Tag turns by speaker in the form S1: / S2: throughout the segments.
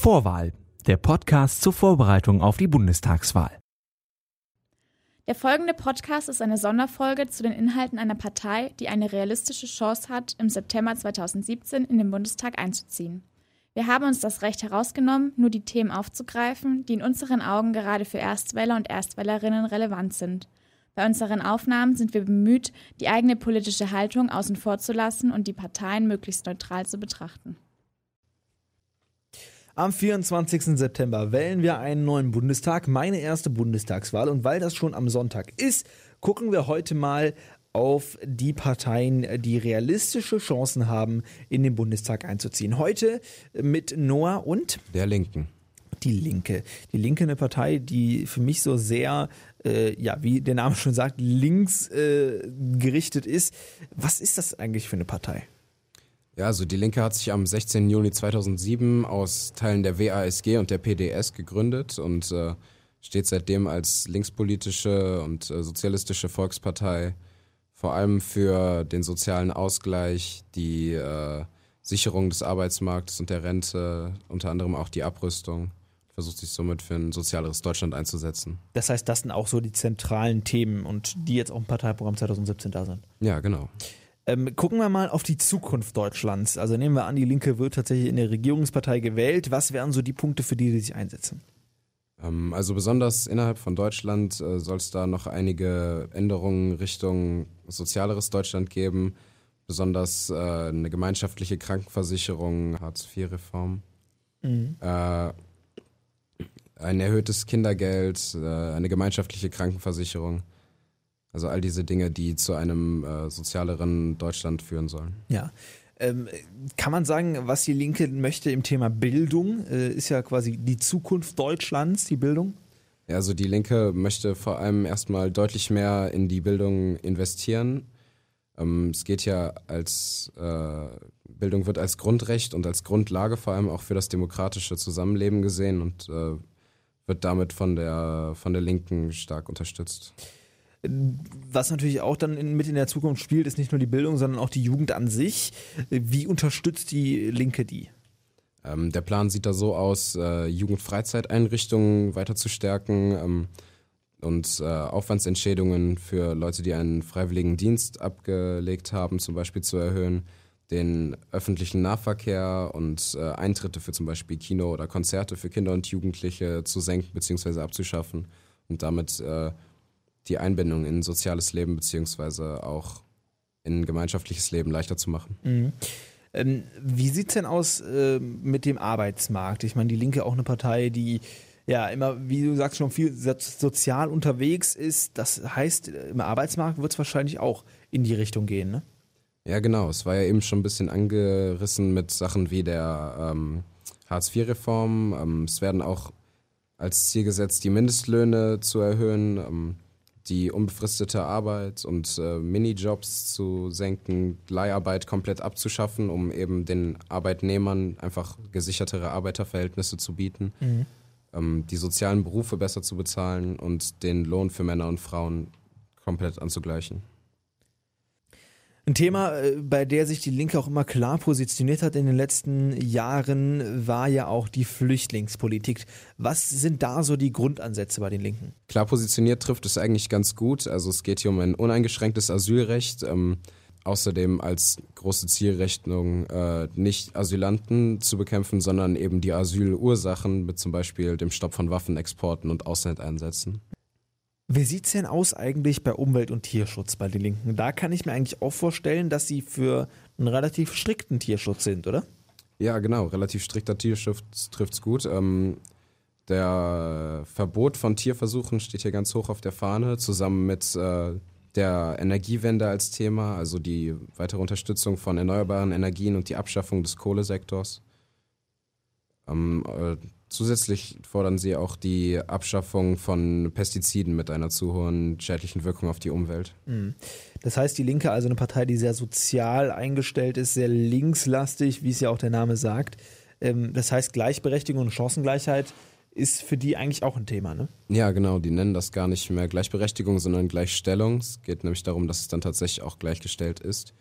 S1: Vorwahl, der Podcast zur Vorbereitung auf die Bundestagswahl.
S2: Der folgende Podcast ist eine Sonderfolge zu den Inhalten einer Partei, die eine realistische Chance hat, im September 2017 in den Bundestag einzuziehen. Wir haben uns das Recht herausgenommen, nur die Themen aufzugreifen, die in unseren Augen gerade für Erstwähler und Erstwählerinnen relevant sind. Bei unseren Aufnahmen sind wir bemüht, die eigene politische Haltung außen vor zu lassen und die Parteien möglichst neutral zu betrachten.
S3: Am 24. September wählen wir einen neuen Bundestag, meine erste Bundestagswahl. Und weil das schon am Sonntag ist, gucken wir heute mal auf die Parteien, die realistische Chancen haben, in den Bundestag einzuziehen. Heute mit Noah und
S4: der Linken.
S3: Die Linke. Die Linke eine Partei, die für mich so sehr, äh, ja, wie der Name schon sagt, links äh, gerichtet ist. Was ist das eigentlich für eine Partei?
S4: Ja, also die Linke hat sich am 16. Juni 2007 aus Teilen der WASG und der PDS gegründet und äh, steht seitdem als linkspolitische und äh, sozialistische Volkspartei vor allem für den sozialen Ausgleich, die äh, Sicherung des Arbeitsmarktes und der Rente, unter anderem auch die Abrüstung versucht sich somit für ein sozialeres Deutschland einzusetzen.
S3: Das heißt, das sind auch so die zentralen Themen und die jetzt auch im Parteiprogramm 2017 da sind.
S4: Ja, genau.
S3: Ähm, gucken wir mal auf die Zukunft Deutschlands. Also nehmen wir an, die Linke wird tatsächlich in der Regierungspartei gewählt. Was wären so die Punkte, für die sie sich einsetzen?
S4: Ähm, also besonders innerhalb von Deutschland äh, soll es da noch einige Änderungen Richtung sozialeres Deutschland geben. Besonders äh, eine gemeinschaftliche Krankenversicherung, Hartz-IV-Reform. Mhm. Äh, ein erhöhtes Kindergeld, eine gemeinschaftliche Krankenversicherung. Also all diese Dinge, die zu einem äh, sozialeren Deutschland führen sollen.
S3: Ja. Ähm, kann man sagen, was die Linke möchte im Thema Bildung? Äh, ist ja quasi die Zukunft Deutschlands, die Bildung?
S4: Ja, also die Linke möchte vor allem erstmal deutlich mehr in die Bildung investieren. Ähm, es geht ja als äh, Bildung wird als Grundrecht und als Grundlage vor allem auch für das demokratische Zusammenleben gesehen und äh, wird damit von der von der Linken stark unterstützt.
S3: Was natürlich auch dann in, mit in der Zukunft spielt, ist nicht nur die Bildung, sondern auch die Jugend an sich. Wie unterstützt die Linke die?
S4: Ähm, der Plan sieht da so aus, äh, Jugendfreizeiteinrichtungen weiter zu stärken ähm, und äh, Aufwandsentschädigungen für Leute, die einen freiwilligen Dienst abgelegt haben, zum Beispiel zu erhöhen, den öffentlichen Nahverkehr und äh, Eintritte für zum Beispiel Kino oder Konzerte für Kinder und Jugendliche zu senken bzw. abzuschaffen und damit äh, die Einbindung in soziales Leben beziehungsweise auch in gemeinschaftliches Leben leichter zu machen.
S3: Mhm. Ähm, wie sieht es denn aus äh, mit dem Arbeitsmarkt? Ich meine, die Linke auch eine Partei, die ja immer, wie du sagst, schon viel sozial unterwegs ist. Das heißt, im Arbeitsmarkt wird es wahrscheinlich auch in die Richtung gehen, ne?
S4: Ja, genau. Es war ja eben schon ein bisschen angerissen mit Sachen wie der ähm, Hartz-IV-Reform. Ähm, es werden auch als Ziel gesetzt, die Mindestlöhne zu erhöhen. Die unbefristete Arbeit und äh, Minijobs zu senken, Leiharbeit komplett abzuschaffen, um eben den Arbeitnehmern einfach gesichertere Arbeiterverhältnisse zu bieten, mhm. ähm, die sozialen Berufe besser zu bezahlen und den Lohn für Männer und Frauen komplett anzugleichen.
S3: Ein Thema, äh, bei der sich die Linke auch immer klar positioniert hat in den letzten Jahren, war ja auch die Flüchtlingspolitik. Was sind da so die Grundansätze bei den Linken?
S4: Klar positioniert trifft es eigentlich ganz gut. Also es geht hier um ein uneingeschränktes Asylrecht. Ähm, außerdem als große Zielrechnung äh, nicht Asylanten zu bekämpfen, sondern eben die Asylursachen mit zum Beispiel dem Stopp von Waffenexporten und Auslandeinsätzen.
S3: Wie sieht es denn aus eigentlich bei Umwelt- und Tierschutz bei den Linken? Da kann ich mir eigentlich auch vorstellen, dass sie für einen relativ strikten Tierschutz sind, oder?
S4: Ja, genau. Relativ strikter Tierschutz trifft es gut. Ähm, der Verbot von Tierversuchen steht hier ganz hoch auf der Fahne, zusammen mit äh, der Energiewende als Thema, also die weitere Unterstützung von erneuerbaren Energien und die Abschaffung des Kohlesektors. Ähm, äh, zusätzlich fordern sie auch die Abschaffung von Pestiziden mit einer zu hohen schädlichen Wirkung auf die Umwelt.
S3: Mhm. Das heißt, die Linke, also eine Partei, die sehr sozial eingestellt ist, sehr linkslastig, wie es ja auch der Name sagt. Ähm, das heißt, Gleichberechtigung und Chancengleichheit ist für die eigentlich auch ein Thema, ne?
S4: Ja, genau. Die nennen das gar nicht mehr Gleichberechtigung, sondern Gleichstellung. Es geht nämlich darum, dass es dann tatsächlich auch gleichgestellt ist.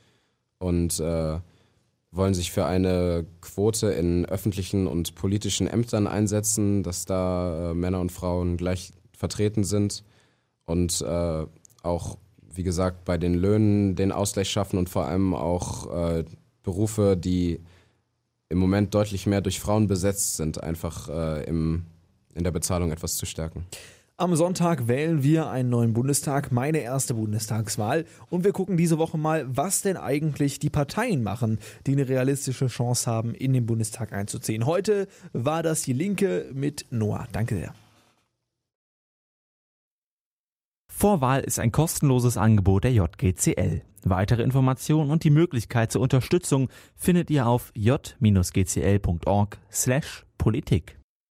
S4: Und äh, wollen sich für eine Quote in öffentlichen und politischen Ämtern einsetzen, dass da äh, Männer und Frauen gleich vertreten sind und äh, auch, wie gesagt, bei den Löhnen den Ausgleich schaffen und vor allem auch äh, Berufe, die im Moment deutlich mehr durch Frauen besetzt sind, einfach äh, im, in der Bezahlung etwas zu stärken.
S3: Am Sonntag wählen wir einen neuen Bundestag, meine erste Bundestagswahl. Und wir gucken diese Woche mal, was denn eigentlich die Parteien machen, die eine realistische Chance haben, in den Bundestag einzuziehen. Heute war das die Linke mit Noah. Danke sehr.
S1: Vorwahl ist ein kostenloses Angebot der JGCL. Weitere Informationen und die Möglichkeit zur Unterstützung findet ihr auf j-gcl.org/politik.